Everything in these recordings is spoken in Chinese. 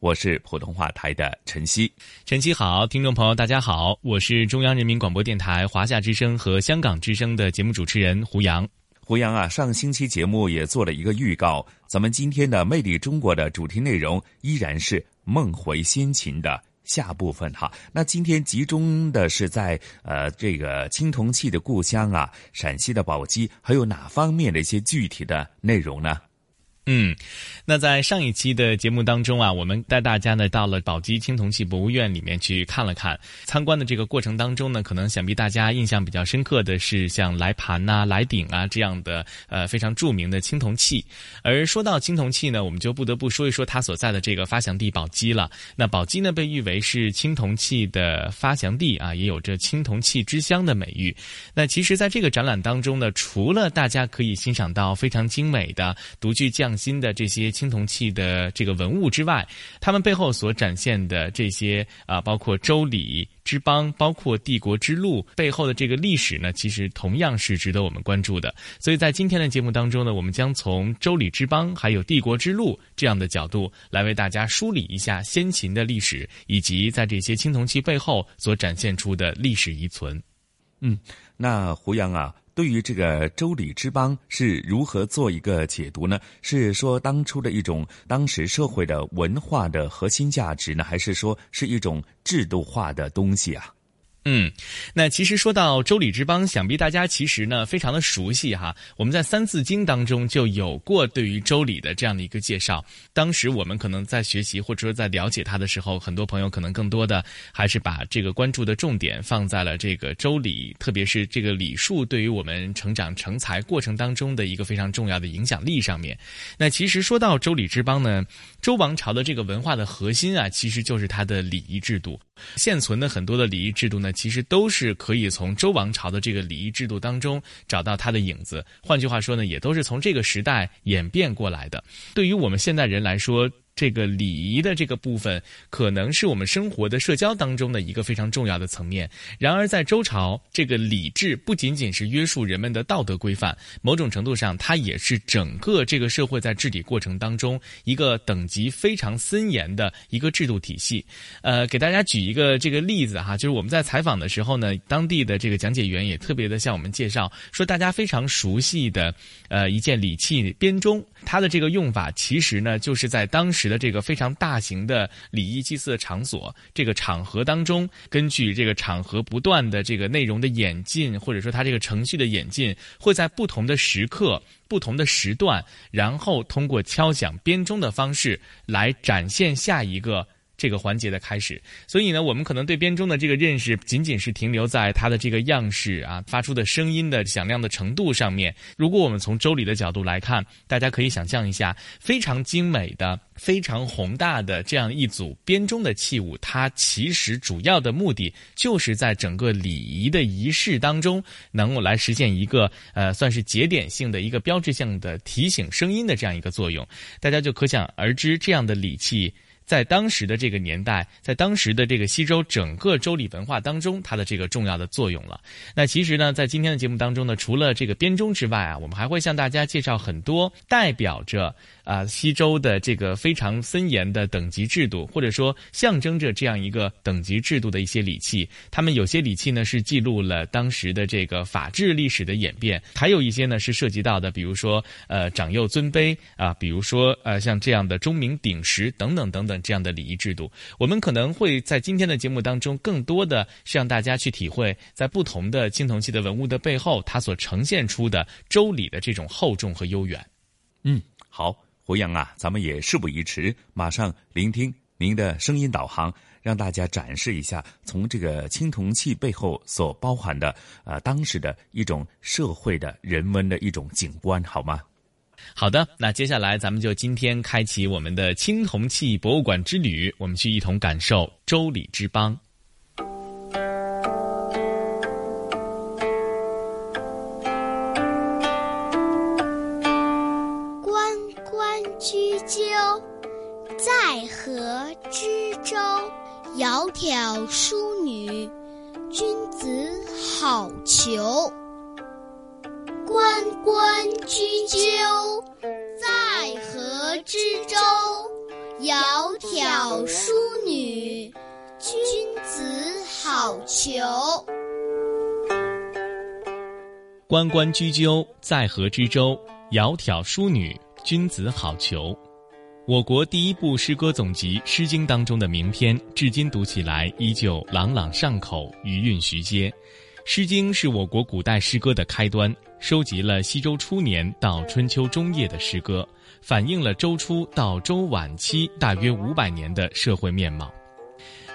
我是普通话台的陈曦，陈曦好，听众朋友大家好，我是中央人民广播电台华夏之声和香港之声的节目主持人胡杨。胡杨啊，上星期节目也做了一个预告，咱们今天的《魅力中国》的主题内容依然是梦回先秦的下部分哈。那今天集中的是在呃这个青铜器的故乡啊，陕西的宝鸡，还有哪方面的一些具体的内容呢？嗯，那在上一期的节目当中啊，我们带大家呢到了宝鸡青铜器博物院里面去看了看。参观的这个过程当中呢，可能想必大家印象比较深刻的是像来盘呐、来鼎啊这样的呃非常著名的青铜器。而说到青铜器呢，我们就不得不说一说它所在的这个发祥地宝鸡了。那宝鸡呢被誉为是青铜器的发祥地啊，也有着青铜器之乡的美誉。那其实，在这个展览当中呢，除了大家可以欣赏到非常精美的独具匠新的这些青铜器的这个文物之外，他们背后所展现的这些啊，包括周礼之邦，包括帝国之路背后的这个历史呢，其实同样是值得我们关注的。所以在今天的节目当中呢，我们将从周礼之邦还有帝国之路这样的角度来为大家梳理一下先秦的历史，以及在这些青铜器背后所展现出的历史遗存。嗯，那胡杨啊。对于这个周礼之邦是如何做一个解读呢？是说当初的一种当时社会的文化的核心价值呢，还是说是一种制度化的东西啊？嗯，那其实说到周礼之邦，想必大家其实呢非常的熟悉哈。我们在《三字经》当中就有过对于周礼的这样的一个介绍。当时我们可能在学习或者说在了解它的时候，很多朋友可能更多的还是把这个关注的重点放在了这个周礼，特别是这个礼数对于我们成长成才过程当中的一个非常重要的影响力上面。那其实说到周礼之邦呢，周王朝的这个文化的核心啊，其实就是它的礼仪制度。现存的很多的礼仪制度呢，其实都是可以从周王朝的这个礼仪制度当中找到它的影子。换句话说呢，也都是从这个时代演变过来的。对于我们现代人来说，这个礼仪的这个部分，可能是我们生活的社交当中的一个非常重要的层面。然而，在周朝，这个礼制不仅仅是约束人们的道德规范，某种程度上，它也是整个这个社会在治理过程当中一个等级非常森严的一个制度体系。呃，给大家举一个这个例子哈，就是我们在采访的时候呢，当地的这个讲解员也特别的向我们介绍说，大家非常熟悉的呃一件礼器编钟，它的这个用法其实呢，就是在当时。的这个非常大型的礼仪祭祀的场所，这个场合当中，根据这个场合不断的这个内容的演进，或者说它这个程序的演进，会在不同的时刻、不同的时段，然后通过敲响编钟的方式来展现下一个。这个环节的开始，所以呢，我们可能对编钟的这个认识仅仅是停留在它的这个样式啊，发出的声音的响亮的程度上面。如果我们从周礼的角度来看，大家可以想象一下，非常精美的、非常宏大的这样一组编钟的器物，它其实主要的目的就是在整个礼仪的仪式当中，能够来实现一个呃，算是节点性的一个标志性的提醒声音的这样一个作用。大家就可想而知，这样的礼器。在当时的这个年代，在当时的这个西周整个周礼文化当中，它的这个重要的作用了。那其实呢，在今天的节目当中呢，除了这个编钟之外啊，我们还会向大家介绍很多代表着啊西周的这个非常森严的等级制度，或者说象征着这样一个等级制度的一些礼器。他们有些礼器呢是记录了当时的这个法治历史的演变，还有一些呢是涉及到的，比如说呃长幼尊卑啊，比如说呃像这样的钟鸣鼎食等等等等。这样的礼仪制度。我们可能会在今天的节目当中，更多的是让大家去体会，在不同的青铜器的文物的背后，它所呈现出的周礼的这种厚重和悠远。嗯，好，胡杨啊，咱们也事不宜迟，马上聆听您的声音导航。让大家展示一下，从这个青铜器背后所包含的，呃，当时的一种社会的人文的一种景观，好吗？好的，那接下来咱们就今天开启我们的青铜器博物馆之旅，我们去一同感受周礼之邦。关关雎鸠，在河之洲。窈窕淑女，君子好逑。关关雎鸠，在河之洲。窈窕淑女，君子好逑。关关雎鸠，在河之洲。窈窕淑女，君子好逑。我国第一部诗歌总集《诗经》当中的名篇，至今读起来依旧朗朗上口，余韵徐接。《诗经》是我国古代诗歌的开端，收集了西周初年到春秋中叶的诗歌，反映了周初到周晚期大约五百年的社会面貌。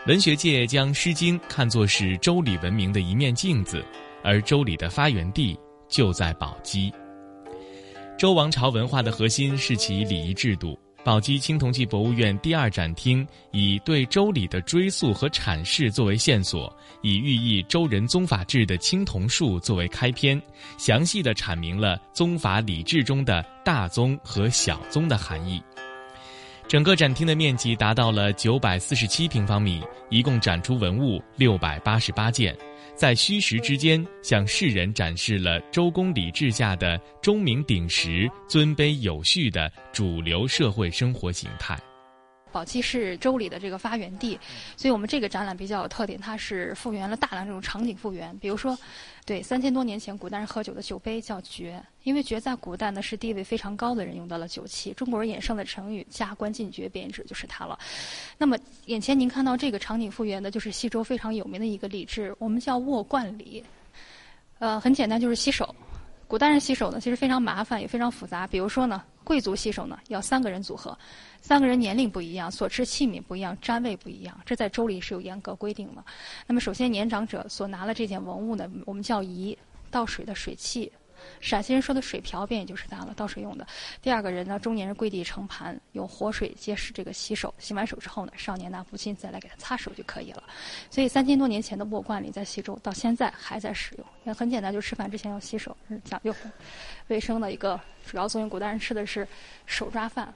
文学界将《诗经》看作是周礼文明的一面镜子，而周礼的发源地就在宝鸡。周王朝文化的核心是其礼仪制度。宝鸡青铜器博物院第二展厅以对周礼的追溯和阐释作为线索，以寓意周人宗法制的青铜树作为开篇，详细的阐明了宗法礼制中的大宗和小宗的含义。整个展厅的面积达到了九百四十七平方米，一共展出文物六百八十八件。在虚实之间，向世人展示了周公礼制下的钟鸣鼎食、尊卑有序的主流社会生活形态。宝鸡是周礼的这个发源地，所以我们这个展览比较有特点，它是复原了大量这种场景复原。比如说，对三千多年前古代人喝酒的酒杯叫爵，因为爵在古代呢是地位非常高的人用到了酒器。中国人衍生的成语“加官进爵”便指就是它了。那么眼前您看到这个场景复原的就是西周非常有名的一个礼制，我们叫握冠礼。呃，很简单，就是洗手。古代人洗手呢，其实非常麻烦也非常复杂。比如说呢。贵族洗手呢，要三个人组合，三个人年龄不一样，所持器皿不一样，占位不一样，这在周礼是有严格规定的。那么，首先年长者所拿了这件文物呢，我们叫仪，倒水的水器。陕西人说的水瓢，便也就是它了，倒水用的。第二个人呢，中年人跪地盛盘，用活水接使这个洗手。洗完手之后呢，少年拿布巾再来给他擦手就可以了。所以三千多年前的墨罐里，在西周到现在还在使用。也很简单，就吃饭之前要洗手，讲究卫生的一个主要作用。古代人吃的是手抓饭。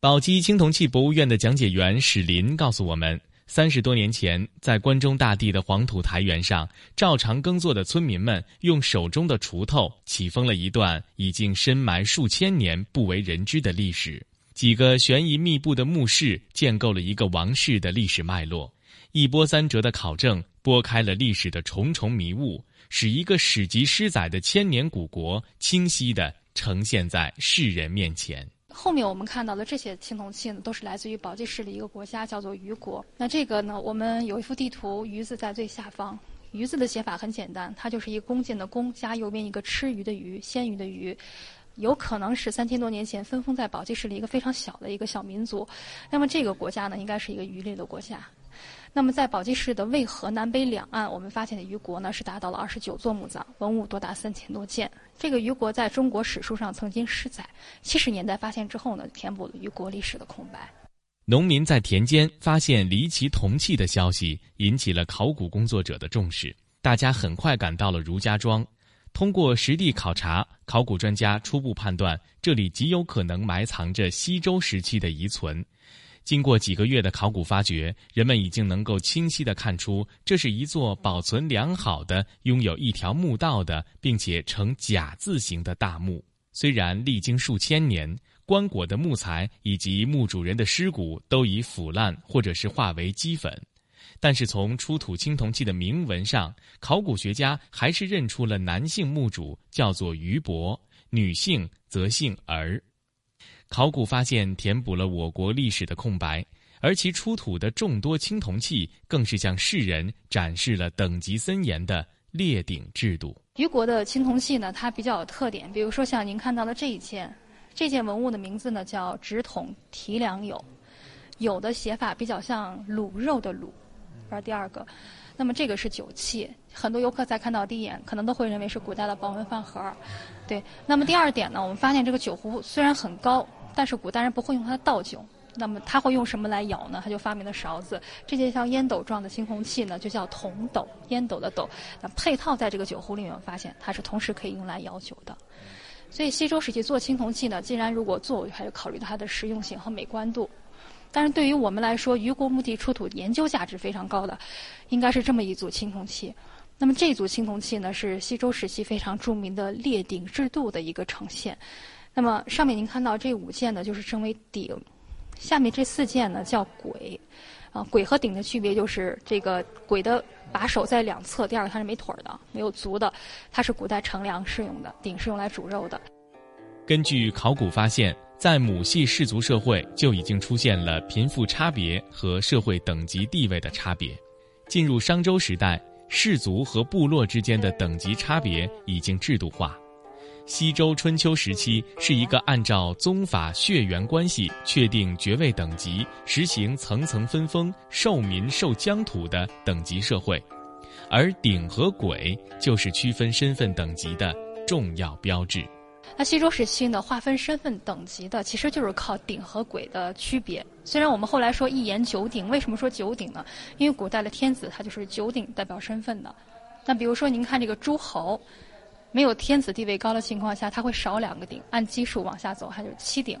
宝鸡青铜器博物院的讲解员史林告诉我们。三十多年前，在关中大地的黄土台原上，照常耕作的村民们用手中的锄头起封了一段已经深埋数千年、不为人知的历史。几个悬疑密布的墓室建构了一个王室的历史脉络。一波三折的考证拨开了历史的重重迷雾，使一个史籍失载的千年古国清晰地呈现在世人面前。后面我们看到的这些青铜器呢，都是来自于宝鸡市的一个国家，叫做鱼国。那这个呢，我们有一幅地图，鱼字在最下方。鱼字的写法很简单，它就是一个弓箭的弓加右边一个吃鱼的鱼，鲜鱼的鱼。有可能是三千多年前分封在宝鸡市的一个非常小的一个小民族。那么这个国家呢，应该是一个鱼类的国家。那么，在宝鸡市的渭河南北两岸，我们发现的虞国呢是达到了二十九座墓葬，文物多达三千多件。这个虞国在中国史书上曾经失载，七十年代发现之后呢，填补了虞国历史的空白。农民在田间发现离奇铜器的消息，引起了考古工作者的重视。大家很快赶到了儒家庄，通过实地考察，考古专家初步判断，这里极有可能埋藏着西周时期的遗存。经过几个月的考古发掘，人们已经能够清晰地看出，这是一座保存良好的、拥有一条墓道的，并且呈甲字形的大墓。虽然历经数千年，棺椁的木材以及墓主人的尸骨都已腐烂或者是化为齑粉，但是从出土青铜器的铭文上，考古学家还是认出了男性墓主叫做俞伯，女性则姓儿。考古发现填补了我国历史的空白，而其出土的众多青铜器，更是向世人展示了等级森严的列鼎制度。虞国的青铜器呢，它比较有特点，比如说像您看到的这一件，这件文物的名字呢叫“直筒提梁有”，有的写法比较像卤肉的卤，这是第二个。那么这个是酒器，很多游客在看到第一眼，可能都会认为是古代的保温饭盒。对，那么第二点呢，我们发现这个酒壶虽然很高，但是古代人不会用它倒酒。那么他会用什么来舀呢？他就发明了勺子。这件像烟斗状的青铜器呢，就叫铜斗，烟斗的斗。那配套在这个酒壶里面，发现它是同时可以用来舀酒的。所以西周时期做青铜器呢，既然如果做，还是考虑它的实用性和美观度。但是对于我们来说，虞国墓地出土研究价值非常高的，应该是这么一组青铜器。那么这组青铜器呢，是西周时期非常著名的列鼎制度的一个呈现。那么上面您看到这五件呢，就是称为鼎。下面这四件呢叫簋，啊，簋和鼎的区别就是这个簋的把手在两侧，第二个它是没腿儿的，没有足的，它是古代盛粮食用的，鼎是用来煮肉的。根据考古发现，在母系氏族社会就已经出现了贫富差别和社会等级地位的差别。进入商周时代，氏族和部落之间的等级差别已经制度化。西周春秋时期是一个按照宗法血缘关系确定爵位等级、实行层层分封、受民受疆土的等级社会，而鼎和簋就是区分身份等级的重要标志。那西周时期呢，划分身份等级的其实就是靠鼎和簋的区别。虽然我们后来说一言九鼎，为什么说九鼎呢？因为古代的天子他就是九鼎代表身份的。那比如说您看这个诸侯。没有天子地位高的情况下，他会少两个鼎，按基数往下走，它就是七鼎。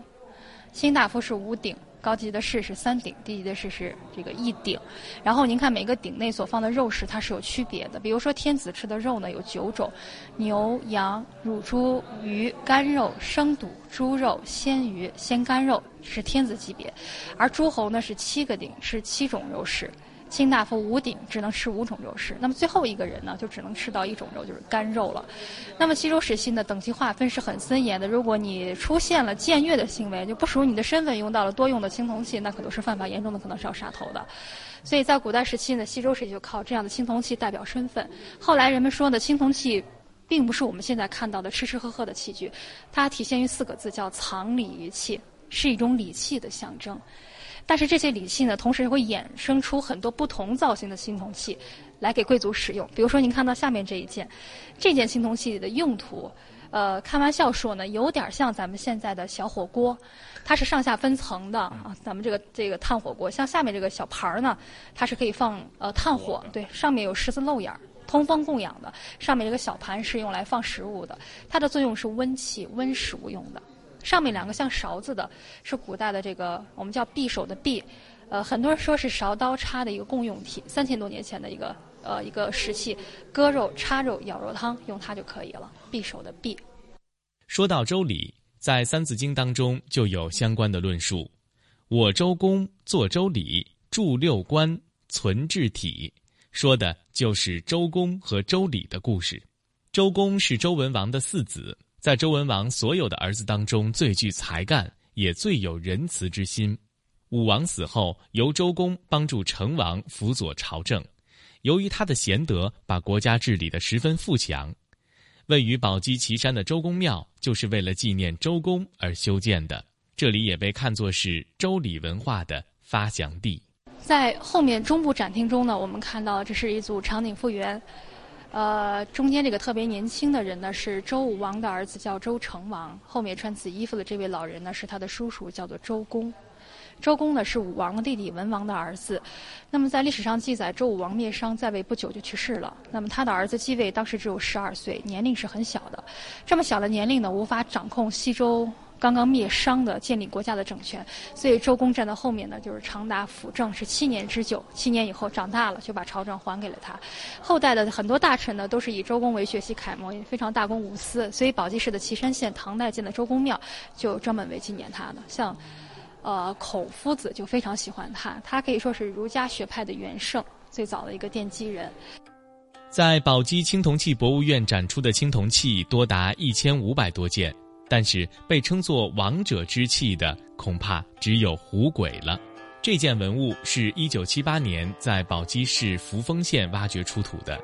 卿大夫是五鼎，高级的士是三鼎，低级的士是这个一鼎。然后您看每个鼎内所放的肉食，它是有区别的。比如说天子吃的肉呢有九种：牛、羊、乳猪、鱼、干肉、生肚、猪肉、鲜鱼、鲜干肉是天子级别，而诸侯呢是七个鼎，是七种肉食。卿大夫五鼎只能吃五种肉食，那么最后一个人呢，就只能吃到一种肉，就是干肉了。那么西周时期的等级划分是很森严的，如果你出现了僭越的行为，就不属于你的身份，用到了多用的青铜器，那可都是犯法，严重的可能是要杀头的。所以在古代时期呢，西周时期就靠这样的青铜器代表身份。后来人们说呢，青铜器并不是我们现在看到的吃吃喝喝的器具，它体现于四个字，叫藏礼于器，是一种礼器的象征。但是这些礼器呢，同时会衍生出很多不同造型的青铜器，来给贵族使用。比如说，您看到下面这一件，这件青铜器的用途，呃，开玩笑说呢，有点像咱们现在的小火锅，它是上下分层的啊。咱们这个这个炭火锅，像下面这个小盘儿呢，它是可以放呃炭火，对，上面有十字漏眼儿，通风供氧的。上面这个小盘是用来放食物的，它的作用是温气、温食物用的。上面两个像勺子的，是古代的这个我们叫匕首的匕，呃，很多人说是勺刀叉的一个共用体，三千多年前的一个呃一个石器，割肉、叉肉、舀肉汤用它就可以了。匕首的匕。说到周礼，在《三字经》当中就有相关的论述。我周公作周礼，著六官，存治体，说的就是周公和周礼的故事。周公是周文王的四子。在周文王所有的儿子当中，最具才干，也最有仁慈之心。武王死后，由周公帮助成王辅佐朝政。由于他的贤德，把国家治理得十分富强。位于宝鸡岐山的周公庙，就是为了纪念周公而修建的。这里也被看作是周礼文化的发祥地。在后面中部展厅中呢，我们看到这是一组场景复原。呃，中间这个特别年轻的人呢，是周武王的儿子，叫周成王。后面穿紫衣服的这位老人呢，是他的叔叔，叫做周公。周公呢是武王的弟弟，文王的儿子。那么在历史上记载，周武王灭商在位不久就去世了。那么他的儿子继位，当时只有十二岁，年龄是很小的。这么小的年龄呢，无法掌控西周。刚刚灭商的建立国家的政权，所以周公站在后面呢，就是长达辅政是七年之久。七年以后长大了，就把朝政还给了他。后代的很多大臣呢，都是以周公为学习楷模，也非常大公无私。所以宝鸡市的岐山县唐代建的周公庙，就专门为纪念他的。像，呃，孔夫子就非常喜欢他，他可以说是儒家学派的元圣，最早的一个奠基人。在宝鸡青铜器博物院展出的青铜器多达一千五百多件。但是被称作王者之器的，恐怕只有虎鬼了。这件文物是一九七八年在宝鸡市扶风县挖掘出土的。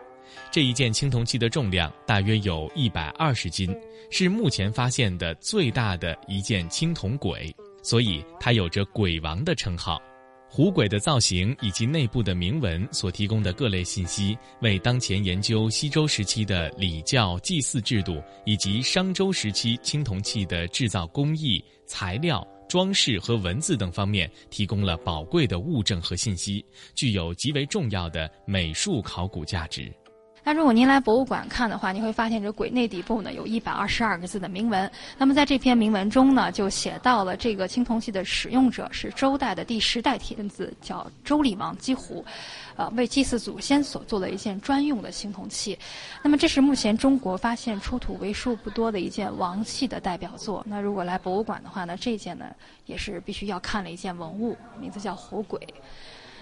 这一件青铜器的重量大约有一百二十斤，是目前发现的最大的一件青铜鬼，所以它有着“鬼王”的称号。虎鬼的造型以及内部的铭文所提供的各类信息，为当前研究西周时期的礼教祭祀制度以及商周时期青铜器的制造工艺、材料、装饰和文字等方面提供了宝贵的物证和信息，具有极为重要的美术考古价值。那如果您来博物馆看的话，你会发现这簋内底部呢有一百二十二个字的铭文。那么在这篇铭文中呢，就写到了这个青铜器的使用者是周代的第十代天子，叫周厉王姬胡，呃，为祭祀祖先所做的一件专用的青铜器。那么这是目前中国发现出土为数不多的一件王器的代表作。那如果来博物馆的话呢，这件呢也是必须要看的一件文物，名字叫虎簋。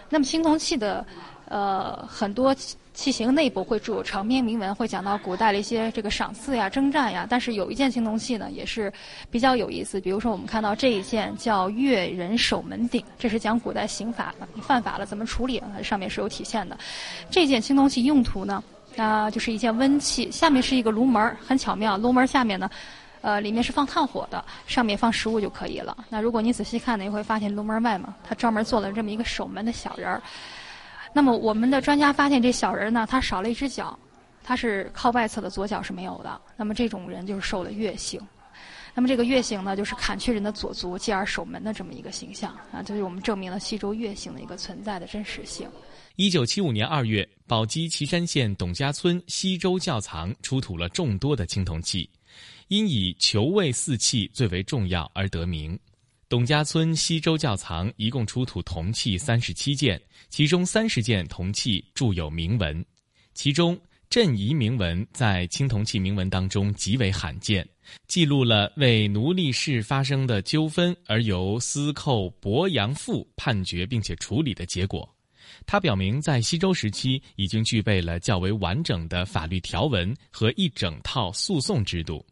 那么青铜器的，呃，很多器器型内部会铸有长篇铭文，会讲到古代的一些这个赏赐呀、征战呀。但是有一件青铜器呢，也是比较有意思。比如说，我们看到这一件叫“越人守门鼎”，这是讲古代刑法，你犯法了怎么处理，上面是有体现的。这件青铜器用途呢，啊，就是一件温器，下面是一个炉门，很巧妙，炉门下面呢。呃，里面是放炭火的，上面放食物就可以了。那如果你仔细看呢，你会发现炉门外嘛，他专门做了这么一个守门的小人儿。那么我们的专家发现，这小人呢，他少了一只脚，他是靠外侧的左脚是没有的。那么这种人就是受了月刑。那么这个月刑呢，就是砍去人的左足，继而守门的这么一个形象啊，这是我们证明了西周月刑的一个存在的真实性。一九七五年二月，宝鸡岐山县董家村西周窖藏出土了众多的青铜器。因以求位四器最为重要而得名。董家村西周窖藏一共出土铜器三十七件，其中三十件铜器铸有铭文。其中镇仪铭文在青铜器铭文当中极为罕见，记录了为奴隶氏发生的纠纷而由司寇伯阳父判决并且处理的结果。它表明在西周时期已经具备了较为完整的法律条文和一整套诉讼制度。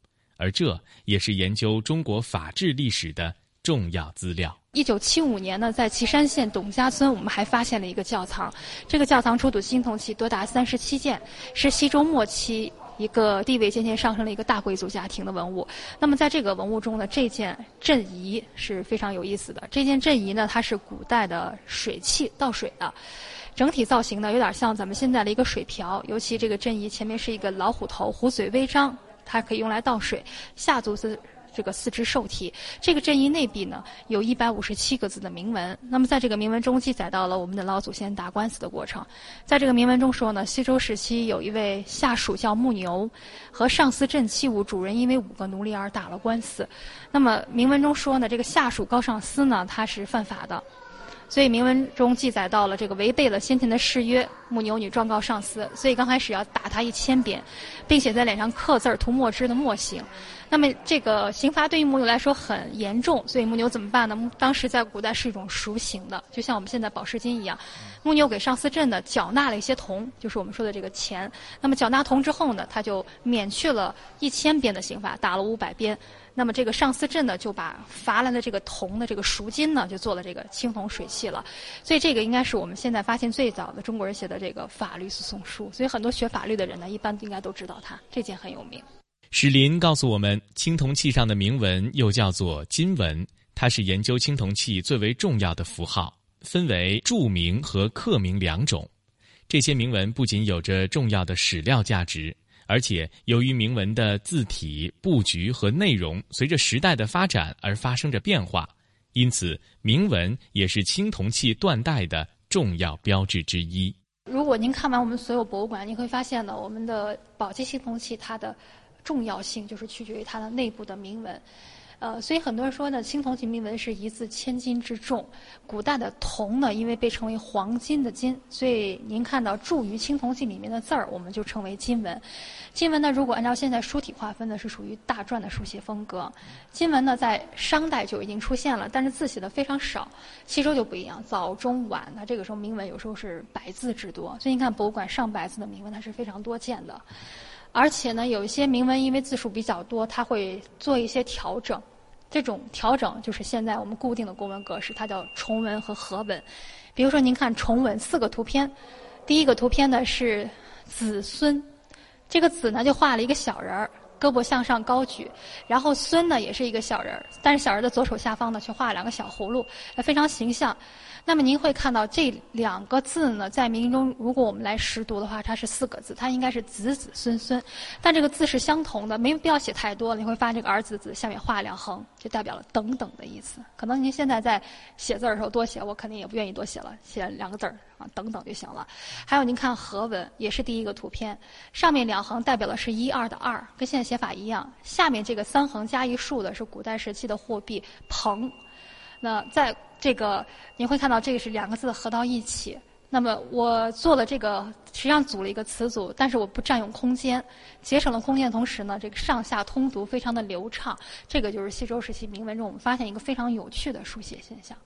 而这也是研究中国法治历史的重要资料。一九七五年呢，在岐山县董家村，我们还发现了一个窖藏。这个窖藏出土青铜器多达三十七件，是西周末期一个地位渐渐上升的一个大贵族家庭的文物。那么，在这个文物中呢，这件镇仪是非常有意思的。这件镇仪呢，它是古代的水器，倒水的，整体造型呢有点像咱们现在的一个水瓢，尤其这个镇仪前面是一个老虎头，虎嘴微张。它可以用来倒水，下足是这个四肢受体。这个镇仪内壁呢，有一百五十七个字的铭文。那么在这个铭文中记载到了我们的老祖先打官司的过程。在这个铭文中说呢，西周时期有一位下属叫木牛，和上司镇器物主人因为五个奴隶而打了官司。那么铭文中说呢，这个下属高上司呢，他是犯法的。所以铭文中记载到了这个违背了先前的誓约，木牛女状告上司，所以刚开始要打他一千鞭，并且在脸上刻字儿涂墨汁的墨刑。那么这个刑罚对于木牛来说很严重，所以木牛怎么办呢？当时在古代是一种赎刑的，就像我们现在保释金一样。木牛给上司镇的缴纳了一些铜，就是我们说的这个钱。那么缴纳铜之后呢，他就免去了一千鞭的刑罚，打了五百鞭。那么这个上司镇呢，就把罚来的这个铜的这个赎金呢，就做了这个青铜水器了。所以这个应该是我们现在发现最早的中国人写的这个法律诉讼书。所以很多学法律的人呢，一般应该都知道它，这件很有名。史林告诉我们，青铜器上的铭文又叫做金文，它是研究青铜器最为重要的符号，分为铸铭和刻铭两种。这些铭文不仅有着重要的史料价值。而且，由于铭文的字体布局和内容随着时代的发展而发生着变化，因此铭文也是青铜器断代的重要标志之一。如果您看完我们所有博物馆，你会发现呢，我们的宝鸡青铜器它的重要性就是取决于它的内部的铭文。呃，所以很多人说呢，青铜器铭文是一字千金之重。古代的铜呢，因为被称为黄金的金，所以您看到铸于青铜器里面的字儿，我们就称为金文。金文呢，如果按照现在书体划分呢，是属于大篆的书写风格。金文呢，在商代就已经出现了，但是字写的非常少。西周就不一样，早中晚，那这个时候铭文有时候是百字之多。所以你看博物馆上百字的铭文，它是非常多见的。而且呢，有一些铭文因为字数比较多，它会做一些调整。这种调整就是现在我们固定的公文格式，它叫重文和合文。比如说，您看重文四个图片，第一个图片呢是子孙，这个子呢就画了一个小人儿，胳膊向上高举，然后孙呢也是一个小人儿，但是小人的左手下方呢却画了两个小葫芦，非常形象。那么您会看到这两个字呢，在明中，如果我们来识读的话，它是四个字，它应该是子子孙孙，但这个字是相同的，没必要写太多。你会发现这个儿子子下面画两横，就代表了等等的意思。可能您现在在写字的时候多写，我肯定也不愿意多写了，写两个字儿啊，等等就行了。还有您看合文，也是第一个图片，上面两横代表的是一二的二，跟现在写法一样。下面这个三横加一竖的是古代时期的货币朋。那在这个，你会看到这个是两个字合到一起。那么我做了这个，实际上组了一个词组，但是我不占用空间，节省了空间同时呢，这个上下通读非常的流畅。这个就是西周时期铭文中我们发现一个非常有趣的书写现象。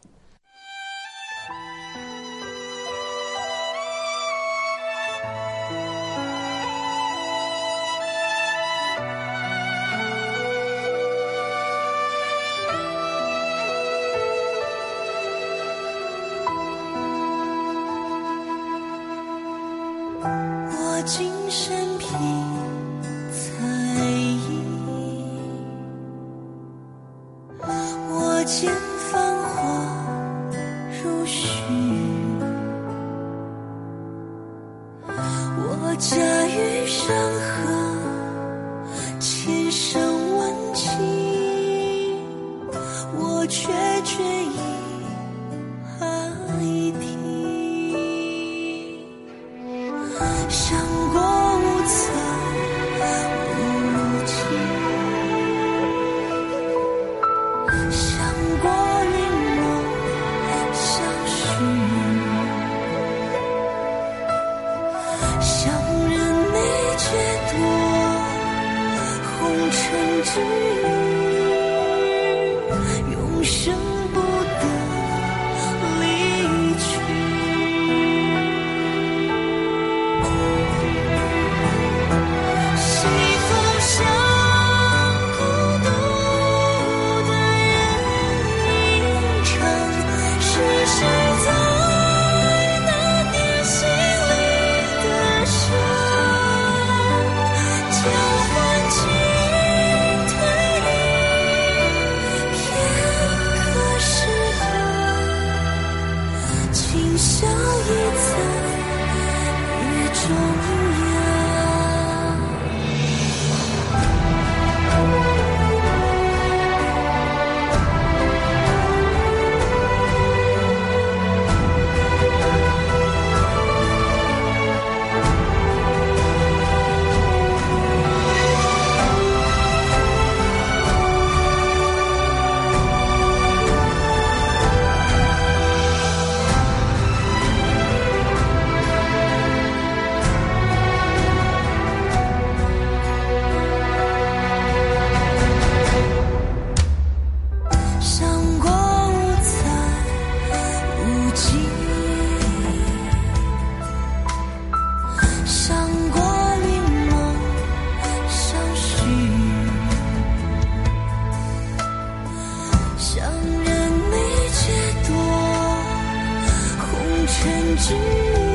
you.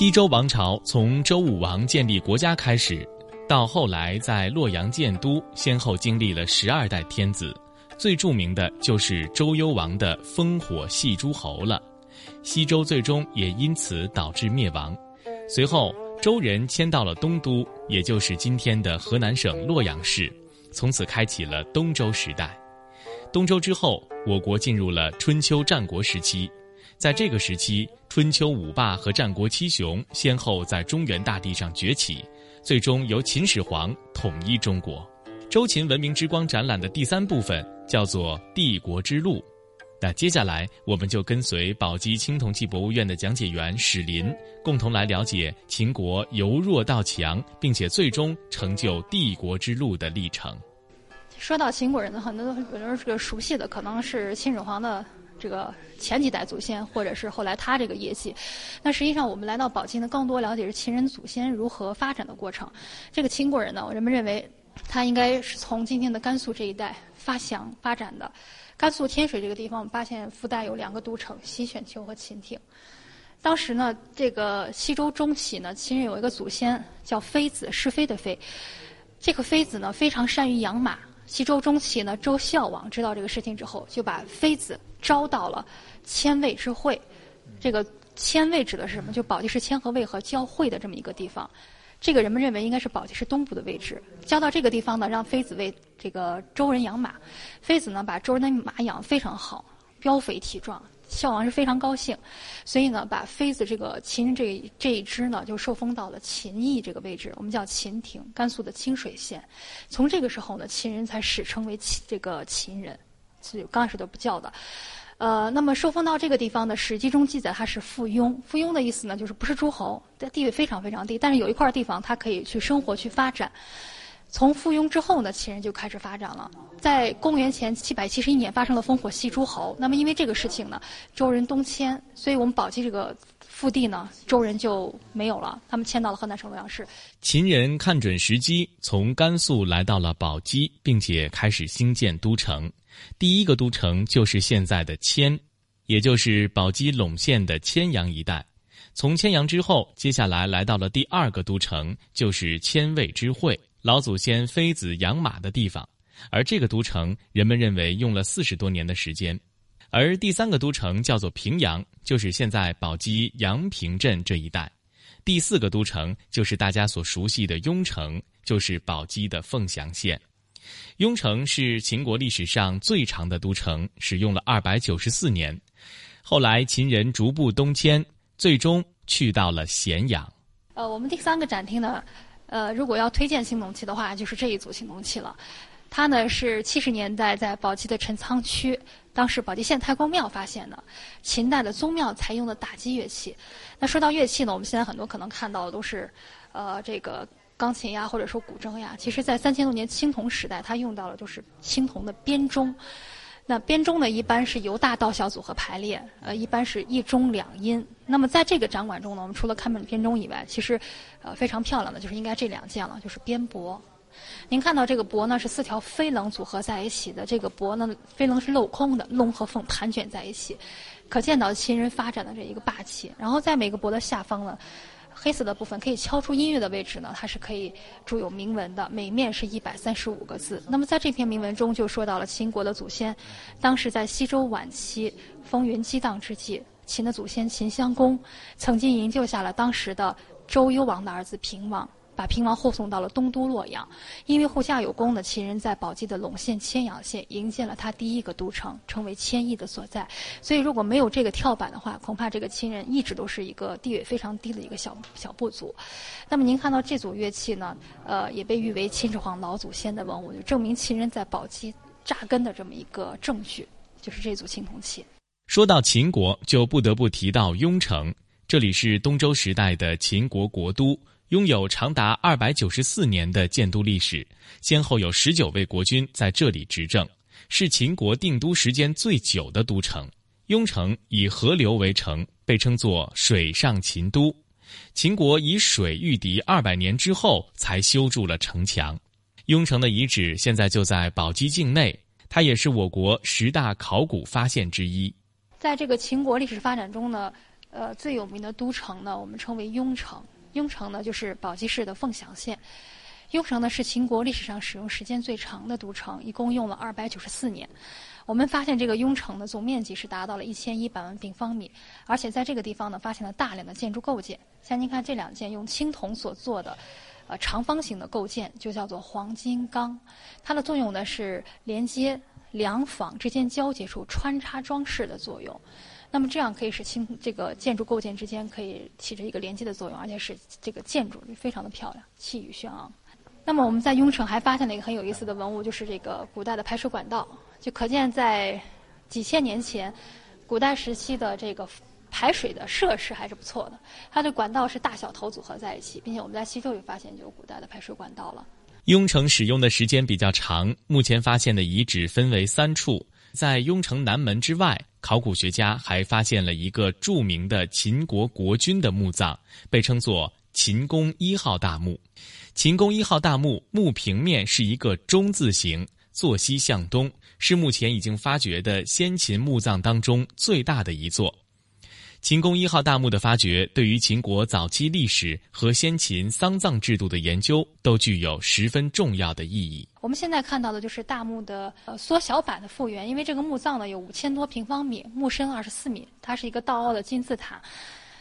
西周王朝从周武王建立国家开始，到后来在洛阳建都，先后经历了十二代天子，最著名的就是周幽王的烽火戏诸侯了。西周最终也因此导致灭亡。随后，周人迁到了东都，也就是今天的河南省洛阳市，从此开启了东周时代。东周之后，我国进入了春秋战国时期。在这个时期，春秋五霸和战国七雄先后在中原大地上崛起，最终由秦始皇统一中国。周秦文明之光展览的第三部分叫做“帝国之路”。那接下来，我们就跟随宝鸡青铜器博物院的讲解员史林，共同来了解秦国由弱到强，并且最终成就帝国之路的历程。说到秦国人呢，很多有人这个熟悉的可能是秦始皇的。这个前几代祖先，或者是后来他这个业绩，那实际上我们来到宝鸡呢，更多了解是秦人祖先如何发展的过程。这个秦国人呢，人们认为他应该是从今天的甘肃这一带发祥发展的。甘肃天水这个地方，我们发现附带有两个都城西选丘和秦庭。当时呢，这个西周中期呢，秦人有一个祖先叫妃子，是非的妃。这个妃子呢，非常善于养马。西周中期呢，周孝王知道这个事情之后，就把妃子。招到了千位之会，这个千位指的是什么？就宝鸡是千和渭河交汇的这么一个地方。这个人们认为应该是宝鸡市东部的位置。交到这个地方呢，让妃子为这个周人养马。妃子呢，把周人的马养非常好，膘肥体壮。孝王是非常高兴，所以呢，把妃子这个秦人这这一支呢，就受封到了秦邑这个位置，我们叫秦亭，甘肃的清水县。从这个时候呢，秦人才史称为秦这个秦人。是刚开始都不叫的，呃，那么受封到这个地方呢，《史记》中记载他是附庸。附庸的意思呢，就是不是诸侯，地位非常非常低，但是有一块地方他可以去生活去发展。从附庸之后呢，秦人就开始发展了。在公元前七百七十一年发生了烽火戏诸侯，那么因为这个事情呢，周人东迁，所以我们宝鸡这个腹地呢，周人就没有了，他们迁到了河南省洛阳市。秦人看准时机，从甘肃来到了宝鸡，并且开始兴建都城。第一个都城就是现在的迁，也就是宝鸡陇县的千阳一带。从千阳之后，接下来来到了第二个都城，就是千位之会，老祖先妃子养马的地方。而这个都城，人们认为用了四十多年的时间。而第三个都城叫做平阳，就是现在宝鸡阳平镇这一带。第四个都城就是大家所熟悉的雍城，就是宝鸡的凤翔县。雍城是秦国历史上最长的都城，使用了二百九十四年。后来秦人逐步东迁，最终去到了咸阳。呃，我们第三个展厅呢，呃，如果要推荐青铜器的话，就是这一组青铜器了。它呢是七十年代在宝鸡的陈仓区，当时宝鸡县太公庙发现的，秦代的宗庙采用的打击乐器。那说到乐器呢，我们现在很多可能看到的都是，呃，这个。钢琴呀，或者说古筝呀，其实，在三千多年青铜时代，它用到了就是青铜的编钟。那编钟呢，一般是由大到小组合排列，呃，一般是一钟两音。那么在这个展馆中呢，我们除了看编钟以外，其实，呃，非常漂亮的就是应该这两件了，就是编帛。您看到这个帛呢，是四条飞棱组合在一起的。这个帛呢，飞棱是镂空的，龙和凤盘卷在一起，可见到秦人发展的这一个霸气。然后在每个帛的下方呢。黑色的部分可以敲出音乐的位置呢，它是可以注有铭文的，每面是一百三十五个字。那么在这篇铭文中就说到了秦国的祖先，当时在西周晚期风云激荡之际，秦的祖先秦襄公曾经营救下了当时的周幽王的儿子平王。把平王护送到了东都洛阳，因为护驾有功的秦人在宝鸡的陇县千阳县营建了他第一个都城，成为千邑的所在。所以如果没有这个跳板的话，恐怕这个秦人一直都是一个地位非常低的一个小小部族。那么您看到这组乐器呢？呃，也被誉为秦始皇老祖先的文物，就证明秦人在宝鸡扎根的这么一个证据，就是这组青铜器。说到秦国，就不得不提到雍城，这里是东周时代的秦国国都。拥有长达二百九十四年的建都历史，先后有十九位国君在这里执政，是秦国定都时间最久的都城。雍城以河流为城，被称作水上秦都。秦国以水御敌二百年之后，才修筑了城墙。雍城的遗址现在就在宝鸡境内，它也是我国十大考古发现之一。在这个秦国历史发展中呢。呃，最有名的都城呢，我们称为雍城。雍城呢，就是宝鸡市的凤翔县。雍城呢，是秦国历史上使用时间最长的都城，一共用了二百九十四年。我们发现这个雍城的总面积是达到了一千一百万平方米，而且在这个地方呢，发现了大量的建筑构件。像您看这两件用青铜所做的，呃，长方形的构件，就叫做黄金缸。它的作用呢是连接两坊之间交接处穿插装饰的作用。那么这样可以使青这个建筑构件之间可以起着一个连接的作用，而且使这个建筑非常的漂亮，气宇轩昂。那么我们在雍城还发现了一个很有意思的文物，就是这个古代的排水管道，就可见在几千年前，古代时期的这个排水的设施还是不错的。它的管道是大小头组合在一起，并且我们在西周也发现有古代的排水管道了。雍城使用的时间比较长，目前发现的遗址分为三处。在雍城南门之外，考古学家还发现了一个著名的秦国国君的墓葬，被称作秦公一号大墓。秦公一号大墓墓平面是一个中字形，坐西向东，是目前已经发掘的先秦墓葬当中最大的一座。秦公一号大墓的发掘，对于秦国早期历史和先秦丧葬制度的研究都具有十分重要的意义。我们现在看到的就是大墓的呃缩小版的复原，因为这个墓葬呢有五千多平方米，墓深二十四米，它是一个倒凹的金字塔。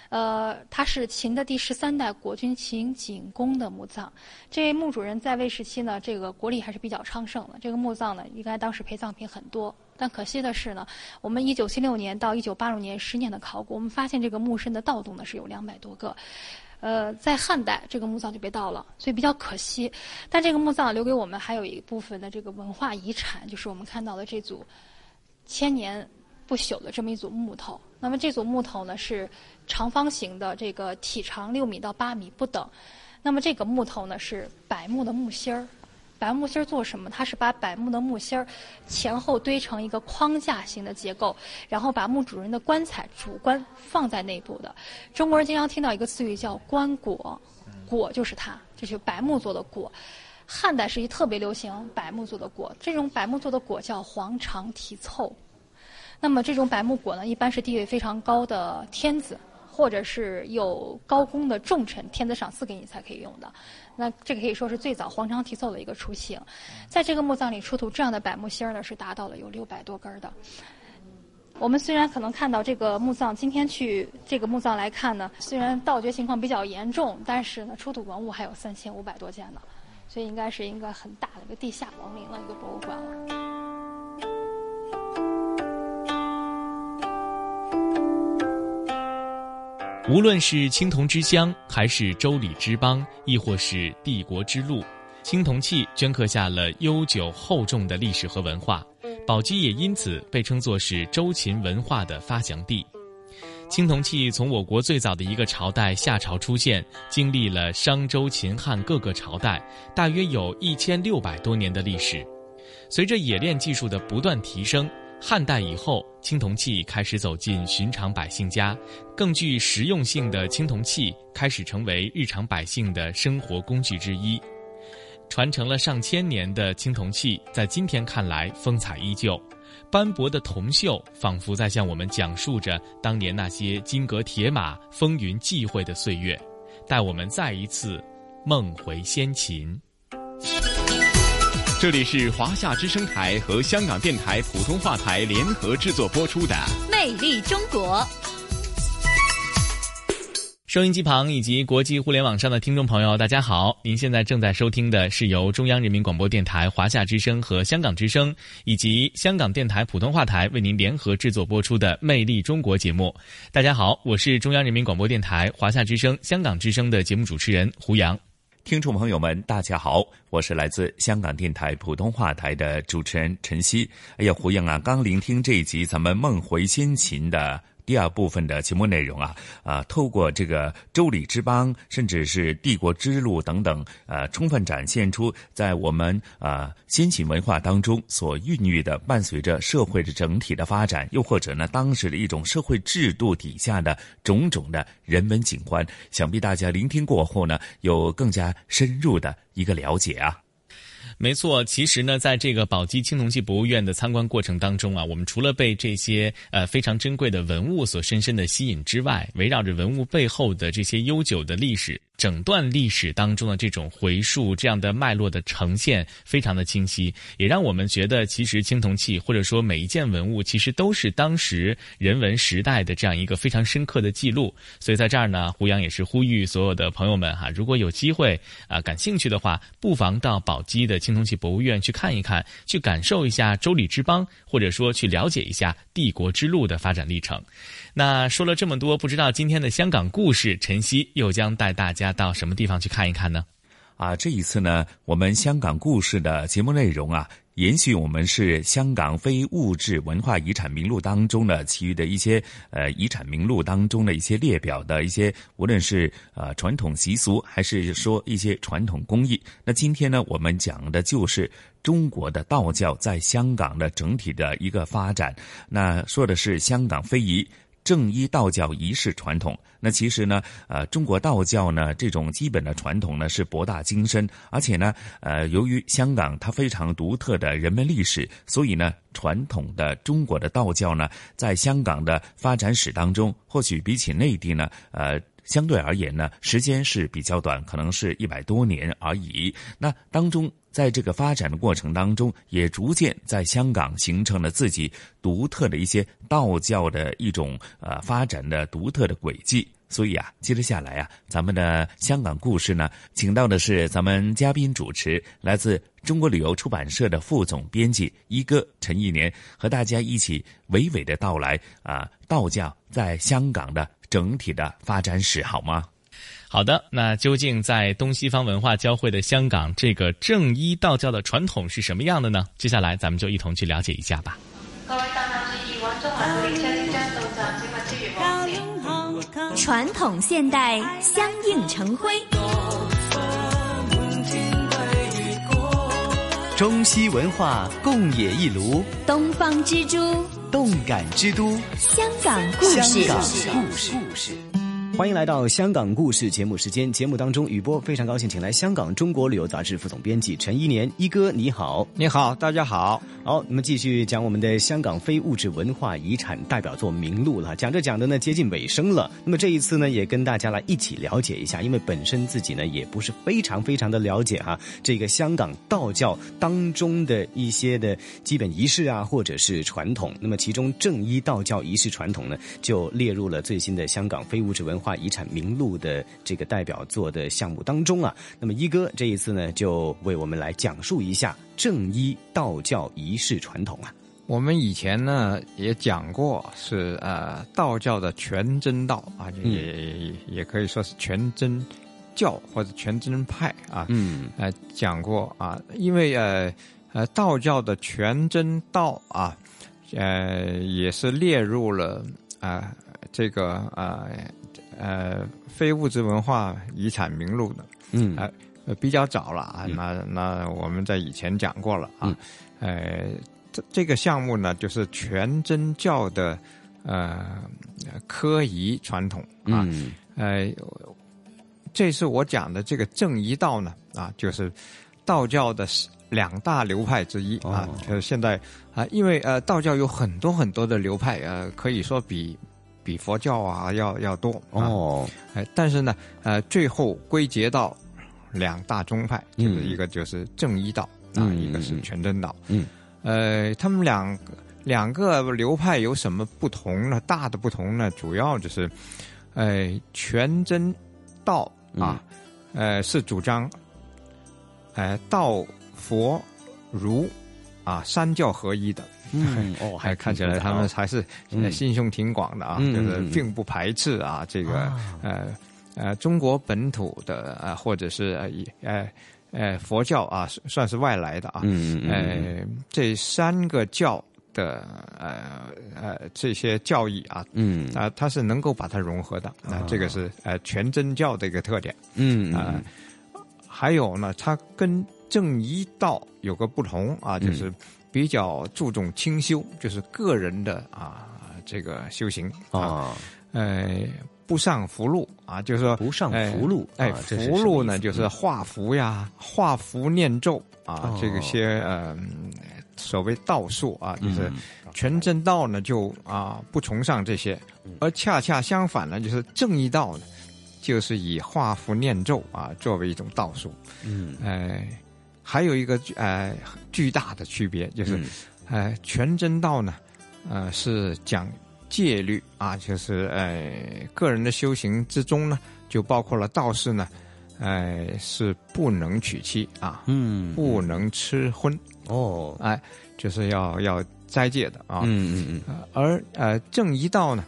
呃，它是秦的第十三代国君秦景公的墓葬。这位墓主人在位时期呢，这个国力还是比较昌盛的。这个墓葬呢，应该当时陪葬品很多。但可惜的是呢，我们一九七六年到一九八六年十年的考古，我们发现这个墓身的盗洞呢是有两百多个。呃，在汉代这个墓葬就被盗了，所以比较可惜。但这个墓葬留给我们还有一部分的这个文化遗产，就是我们看到的这组千年不朽的这么一组木头。那么这组木头呢是。长方形的这个体长六米到八米不等，那么这个木头呢是柏木的木芯儿。柏木芯儿做什么？它是把柏木的木芯儿前后堆成一个框架型的结构，然后把墓主人的棺材主棺放在内部的。中国人经常听到一个词语叫“棺椁”，椁就是它，就是白木做的椁。汉代时期特别流行柏木做的椁，这种柏木做的椁叫黄肠题凑。那么这种柏木椁呢，一般是地位非常高的天子。或者是有高功的重臣，天子赏赐给你才可以用的。那这个可以说是最早黄肠题奏的一个雏形。在这个墓葬里出土这样的柏木芯儿呢，是达到了有六百多根的。我们虽然可能看到这个墓葬，今天去这个墓葬来看呢，虽然盗掘情况比较严重，但是呢，出土文物还有三千五百多件呢，所以应该是一个很大的一个地下王陵的一个博物馆了。无论是青铜之乡，还是周礼之邦，亦或是帝国之路，青铜器镌刻下了悠久厚重的历史和文化。宝鸡也因此被称作是周秦文化的发祥地。青铜器从我国最早的一个朝代夏朝出现，经历了商周秦汉各个朝代，大约有一千六百多年的历史。随着冶炼技术的不断提升。汉代以后，青铜器开始走进寻常百姓家，更具实用性的青铜器开始成为日常百姓的生活工具之一。传承了上千年的青铜器，在今天看来风采依旧，斑驳的铜锈仿佛在向我们讲述着当年那些金戈铁马、风云际会的岁月，带我们再一次梦回先秦。这里是华夏之声台和香港电台普通话台联合制作播出的《魅力中国》。收音机旁以及国际互联网上的听众朋友，大家好！您现在正在收听的是由中央人民广播电台华夏之声和香港之声以及香港电台普通话台为您联合制作播出的《魅力中国》节目。大家好，我是中央人民广播电台华夏之声、香港之声的节目主持人胡杨。听众朋友们，大家好，我是来自香港电台普通话台的主持人陈曦。哎呀，胡英啊，刚聆听这一集咱们梦回先秦的。第二部分的节目内容啊，啊，透过这个周礼之邦，甚至是帝国之路等等，呃，充分展现出在我们啊先秦文化当中所孕育的，伴随着社会的整体的发展，又或者呢当时的一种社会制度底下的种种的人文景观，想必大家聆听过后呢，有更加深入的一个了解啊。没错，其实呢，在这个宝鸡青铜器博物院的参观过程当中啊，我们除了被这些呃非常珍贵的文物所深深的吸引之外，围绕着文物背后的这些悠久的历史。整段历史当中的这种回溯，这样的脉络的呈现非常的清晰，也让我们觉得，其实青铜器或者说每一件文物，其实都是当时人文时代的这样一个非常深刻的记录。所以在这儿呢，胡杨也是呼吁所有的朋友们哈，如果有机会啊感兴趣的话，不妨到宝鸡的青铜器博物院去看一看，去感受一下周礼之邦，或者说去了解一下帝国之路的发展历程。那说了这么多，不知道今天的香港故事，晨曦又将带大家到什么地方去看一看呢？啊，这一次呢，我们香港故事的节目内容啊，延续我们是香港非物质文化遗产名录当中的其余的一些呃遗产名录当中的一些列表的一些，无论是呃传统习俗，还是说一些传统工艺。那今天呢，我们讲的就是中国的道教在香港的整体的一个发展。那说的是香港非遗。正一道教仪式传统，那其实呢，呃，中国道教呢这种基本的传统呢是博大精深，而且呢，呃，由于香港它非常独特的人文历史，所以呢，传统的中国的道教呢，在香港的发展史当中，或许比起内地呢，呃。相对而言呢，时间是比较短，可能是一百多年而已。那当中，在这个发展的过程当中，也逐渐在香港形成了自己独特的一些道教的一种呃发展的独特的轨迹。所以啊，接着下来啊，咱们的香港故事呢，请到的是咱们嘉宾主持，来自中国旅游出版社的副总编辑一哥陈一年，和大家一起娓娓的道来啊，道教在香港的。整体的发展史好吗？好的，那究竟在东西方文化交汇的香港，这个正一道教的传统是什么样的呢？接下来咱们就一同去了解一下吧。传统现代相映成辉，中西文化共冶一炉，东方之珠，动感之都，香港故事。故事。欢迎来到香港故事节目时间。节目当中，雨波非常高兴，请来香港中国旅游杂志副总编辑陈一年一哥，你好，你好，大家好。好，那么继续讲我们的香港非物质文化遗产代表作名录了。讲着讲着呢，接近尾声了。那么这一次呢，也跟大家来一起了解一下，因为本身自己呢也不是非常非常的了解哈，这个香港道教当中的一些的基本仪式啊，或者是传统。那么其中正一道教仪式传统呢，就列入了最新的香港非物质文化。遗产名录的这个代表作的项目当中啊，那么一哥这一次呢，就为我们来讲述一下正一道教仪式传统啊。我们以前呢也讲过，是呃道教的全真道啊，也也可以说是全真教或者全真派啊。嗯，呃讲过啊，因为呃呃道教的全真道啊，呃也是列入了啊这个啊。呃，非物质文化遗产名录的，嗯，呃，比较早了啊，那那我们在以前讲过了啊，呃，这这个项目呢，就是全真教的呃科仪传统啊，呃，这是我讲的这个正一道呢啊，就是道教的两大流派之一啊，就是现在啊，因为呃道教有很多很多的流派，呃，可以说比。比佛教啊要要多哦，哎，但是呢，呃，最后归结到两大宗派，就是一个就是正一道啊，一个是全真道。嗯，呃，他们两两个流派有什么不同呢？大的不同呢，主要就是，哎，全真道啊，呃，是主张，哎，道佛儒啊三教合一的。嗯，哦，还看起来他们还是心胸挺广的啊，就是并不排斥啊，这个呃呃中国本土的啊，或者是呃呃佛教啊，算是外来的啊，嗯嗯呃这三个教的呃呃这些教义啊，嗯。啊，它是能够把它融合的那，这个是呃全真教的一个特点，嗯啊，还有呢，它跟正一道有个不同啊，就是。比较注重清修，就是个人的啊这个修行啊，呃，不上福禄啊，就是说不上福禄，哎，福禄呢就是画符呀，画符念咒啊，这个些呃所谓道术啊，就是全真道呢就啊不崇尚这些，而恰恰相反呢，就是正义道呢，就是以画符念咒啊作为一种道术，嗯，哎，还有一个呃巨大的区别就是，呃全真道呢，呃是讲。戒律啊，就是呃，个人的修行之中呢，就包括了道士呢，呃，是不能娶妻啊，嗯，不能吃荤哦，哎，就是要要斋戒的啊，嗯嗯嗯，而呃正一道呢，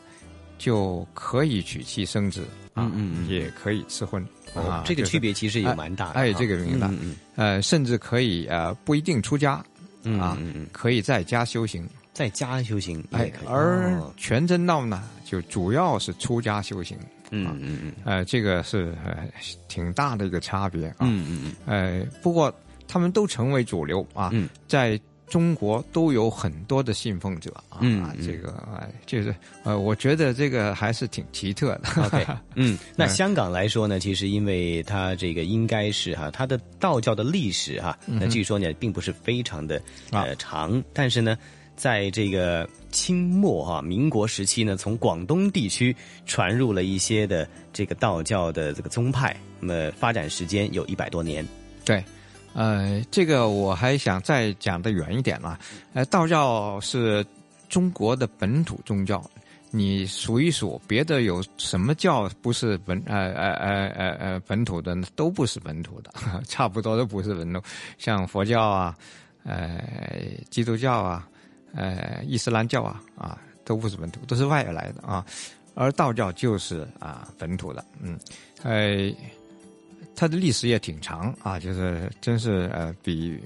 就可以娶妻生子啊，嗯嗯，也可以吃荤啊，这个区别其实也蛮大的，哎，这个明白，呃，甚至可以呃不一定出家啊，可以在家修行。在家修行，哎，而全真道呢，就主要是出家修行，嗯嗯嗯，呃，这个是挺大的一个差别啊，嗯嗯嗯，呃，不过他们都成为主流啊，在中国都有很多的信奉者啊，这个就是呃，我觉得这个还是挺奇特的。OK，嗯，那香港来说呢，其实因为它这个应该是哈，它的道教的历史哈，那据说呢并不是非常的呃长，但是呢。在这个清末哈民国时期呢，从广东地区传入了一些的这个道教的这个宗派，那么发展时间有一百多年。对，呃，这个我还想再讲的远一点了。呃，道教是中国的本土宗教，你数一数，别的有什么教不是本呃呃呃呃呃本土的，都不是本土的，差不多都不是本土，像佛教啊，呃，基督教啊。呃，伊斯兰教啊，啊，都不是本土，都是外来的啊。而道教就是啊，本土的，嗯，呃，它的历史也挺长啊，就是真是呃，比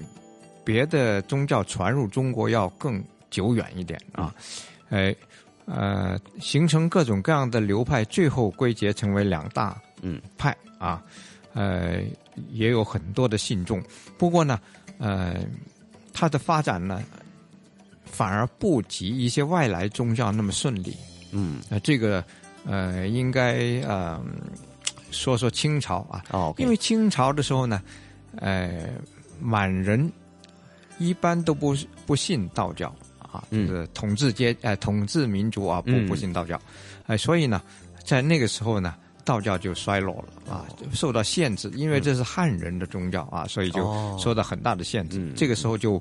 别的宗教传入中国要更久远一点啊。呃呃，形成各种各样的流派，最后归结成为两大嗯派啊。呃，也有很多的信众，不过呢，呃，它的发展呢。反而不及一些外来宗教那么顺利。嗯，那这个呃，应该呃说说清朝啊。哦，因为清朝的时候呢，呃，满人一般都不不信道教啊，就是统治阶呃统治民族啊，不不信道教。哎，所以呢，在那个时候呢，道教就衰落了啊，受到限制，因为这是汉人的宗教啊，所以就受到很大的限制。这个时候就。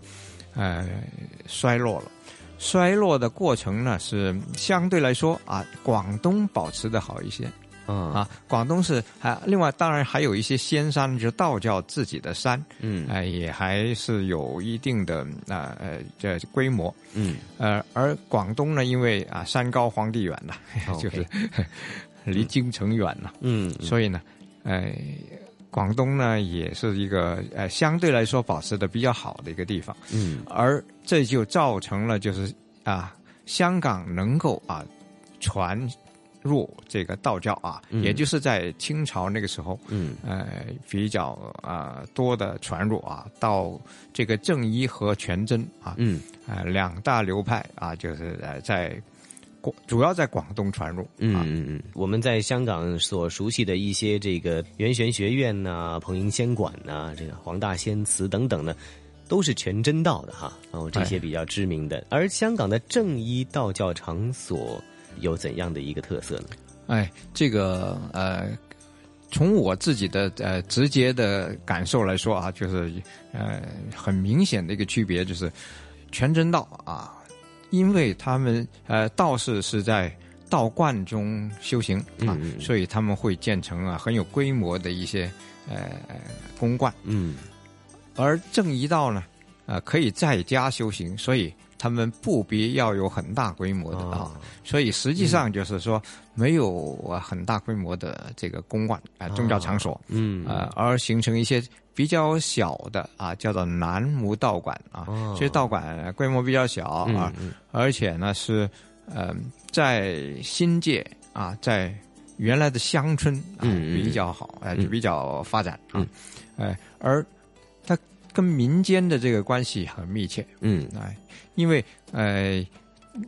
呃，衰落了，衰落的过程呢是相对来说啊，广东保持的好一些，嗯。啊，广东是还另外当然还有一些仙山，就是道教自己的山，嗯，哎也还是有一定的啊呃这规模，嗯。呃而广东呢，因为啊山高皇帝远呐，就是 离京城远呐，嗯，所以呢，哎。广东呢，也是一个呃相对来说保持的比较好的一个地方，嗯，而这就造成了就是啊，香港能够啊传入这个道教啊，也就是在清朝那个时候，嗯，呃比较啊多的传入啊，到这个正一和全真啊，嗯，啊两大流派啊，就是呃在。主要在广东传入。嗯嗯嗯，我们在香港所熟悉的一些这个元玄学院呐、彭英仙馆呐、这个黄大仙祠等等呢，都是全真道的哈。然后这些比较知名的，而香港的正一道教场所有怎样的一个特色呢？哎，这个呃，从我自己的呃直接的感受来说啊，就是呃很明显的一个区别就是全真道啊。因为他们呃道士是在道观中修行啊，所以他们会建成啊很有规模的一些呃宫观。嗯，而正一道呢，啊可以在家修行，所以他们不必要有很大规模的啊，所以实际上就是说没有啊很大规模的这个公馆啊宗教场所。嗯。啊，而形成一些。比较小的啊，叫做南无道馆啊，这道馆规模比较小啊，而且呢是呃在新界啊，在原来的乡村啊比较好，哎就比较发展啊，哎而它跟民间的这个关系很密切，嗯。哎，因为呃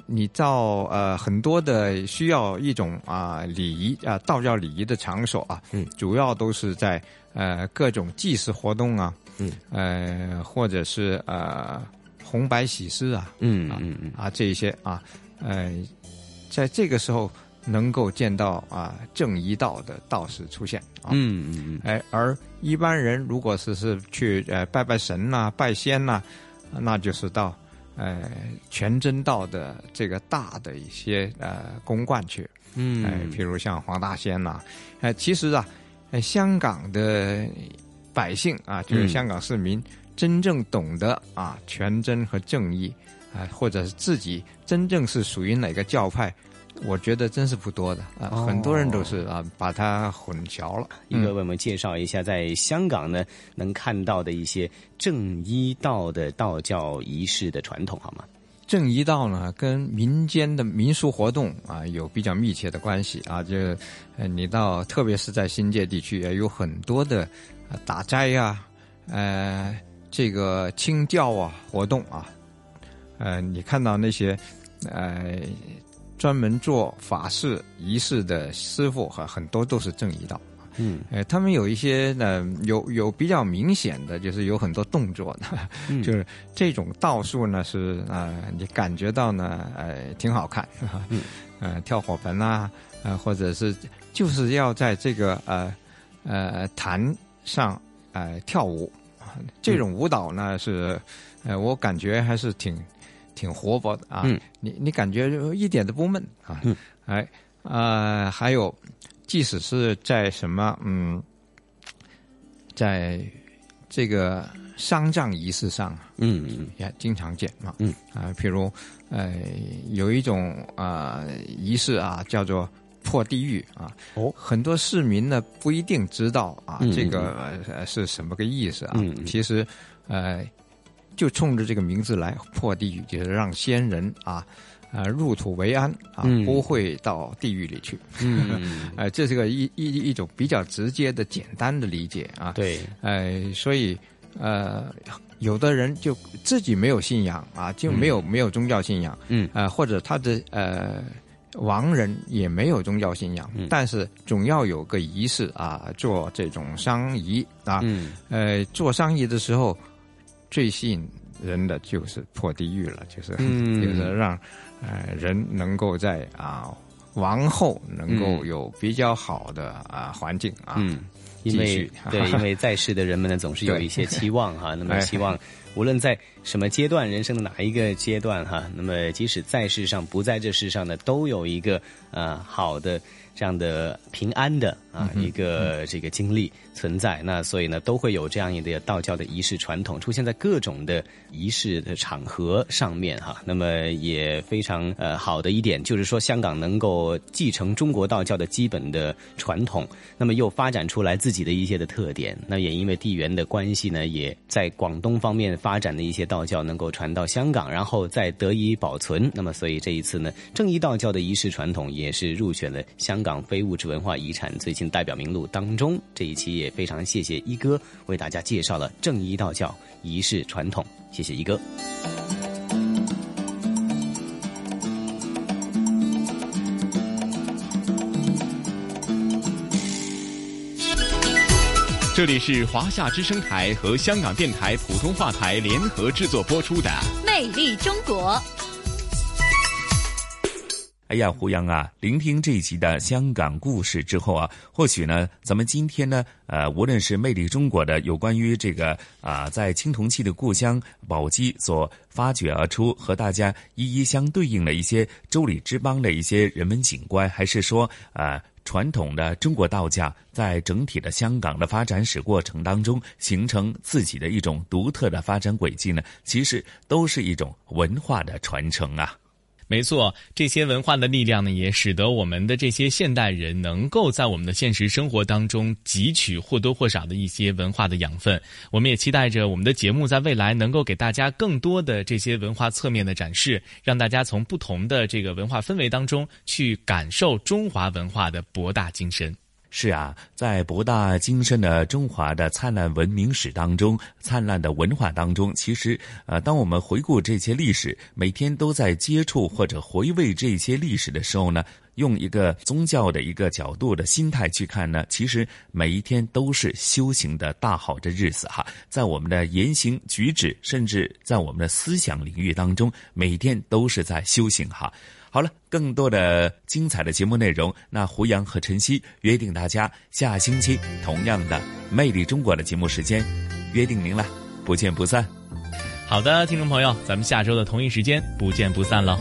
你到呃很多的需要一种啊礼仪啊道教礼仪的场所啊，嗯，主要都是在呃各种祭祀活动啊，嗯，呃或者是呃红白喜事啊，嗯嗯嗯。啊这一些啊，呃，在这个时候能够见到啊正一道的道士出现啊，嗯嗯嗯，哎，而一般人如果是是去呃拜拜神呐、拜仙呐，那就是到。呃，全真道的这个大的一些呃公观去，嗯，哎，譬如像黄大仙呐，哎，其实啊，香港的百姓啊，就是香港市民真正懂得啊全真和正义啊，或者是自己真正是属于哪个教派。我觉得真是不多的啊，很多人都是啊，把它混淆了。一个为我们介绍一下，在香港呢能看到的一些正一道的道教仪式的传统，好吗？正一道呢，跟民间的民俗活动啊有比较密切的关系啊。就呃，你到特别是在新界地区，也有很多的打斋呀，呃，这个清教啊活动啊，呃，你看到那些呃。专门做法事仪式的师傅和很多都是正一道，嗯，呃，他们有一些呢，有有比较明显的，就是有很多动作的，就是这种道术呢是啊，你感觉到呢，呃，挺好看，嗯，呃，跳火盆啊，呃，或者是就是要在这个呃呃坛上呃跳舞，这种舞蹈呢是，呃，我感觉还是挺。挺活泼的啊，你你感觉一点都不闷啊，哎呃，还有，即使是在什么嗯，在这个丧葬仪式上，嗯，也经常见啊，嗯。啊，譬如呃，有一种啊仪式啊，叫做破地狱啊，哦，很多市民呢不一定知道啊，这个是什么个意思啊，其实呃。就冲着这个名字来破地狱，就是让先人啊，啊入土为安啊，不会到地狱里去。嗯，哎，这是个一一一种比较直接的、简单的理解啊。对，哎，所以呃，有的人就自己没有信仰啊，就没有没有宗教信仰。嗯，啊，或者他的呃亡人也没有宗教信仰，但是总要有个仪式啊，做这种丧仪啊。嗯，呃，做丧仪的时候。最吸引人的就是破地狱了，就是 就是让呃人能够在啊王后能够有比较好的啊环境啊，因为 对，因为在世的人们呢总是有一些期望哈，那么希望无论在什么阶段人生的哪一个阶段哈，那么即使在世上不在这世上呢，都有一个呃好的。这样的平安的啊一个这个经历存在，那所以呢都会有这样一个道教的仪式传统出现在各种的仪式的场合上面哈。那么也非常呃好的一点就是说，香港能够继承中国道教的基本的传统，那么又发展出来自己的一些的特点。那也因为地缘的关系呢，也在广东方面发展的一些道教能够传到香港，然后再得以保存。那么所以这一次呢，正义道教的仪式传统也是入选了香。港非物质文化遗产最新代表名录当中，这一期也非常谢谢一哥为大家介绍了正一道教仪式传统，谢谢一哥。这里是华夏之声台和香港电台普通话台联合制作播出的《魅力中国》。哎呀，胡杨啊，聆听这一集的香港故事之后啊，或许呢，咱们今天呢，呃，无论是魅力中国的有关于这个啊，在青铜器的故乡宝鸡所发掘而出，和大家一一相对应的一些周礼之邦的一些人文景观，还是说啊，传统的中国道教在整体的香港的发展史过程当中形成自己的一种独特的发展轨迹呢？其实都是一种文化的传承啊。没错，这些文化的力量呢，也使得我们的这些现代人能够在我们的现实生活当中汲取或多或少的一些文化的养分。我们也期待着我们的节目在未来能够给大家更多的这些文化侧面的展示，让大家从不同的这个文化氛围当中去感受中华文化的博大精深。是啊，在博大精深的中华的灿烂文明史当中，灿烂的文化当中，其实，呃，当我们回顾这些历史，每天都在接触或者回味这些历史的时候呢，用一个宗教的一个角度的心态去看呢，其实每一天都是修行的大好的日子哈。在我们的言行举止，甚至在我们的思想领域当中，每天都是在修行哈。好了，更多的精彩的节目内容，那胡杨和晨曦约定大家下星期同样的《魅力中国》的节目时间，约定您了，不见不散。好的，听众朋友，咱们下周的同一时间不见不散喽。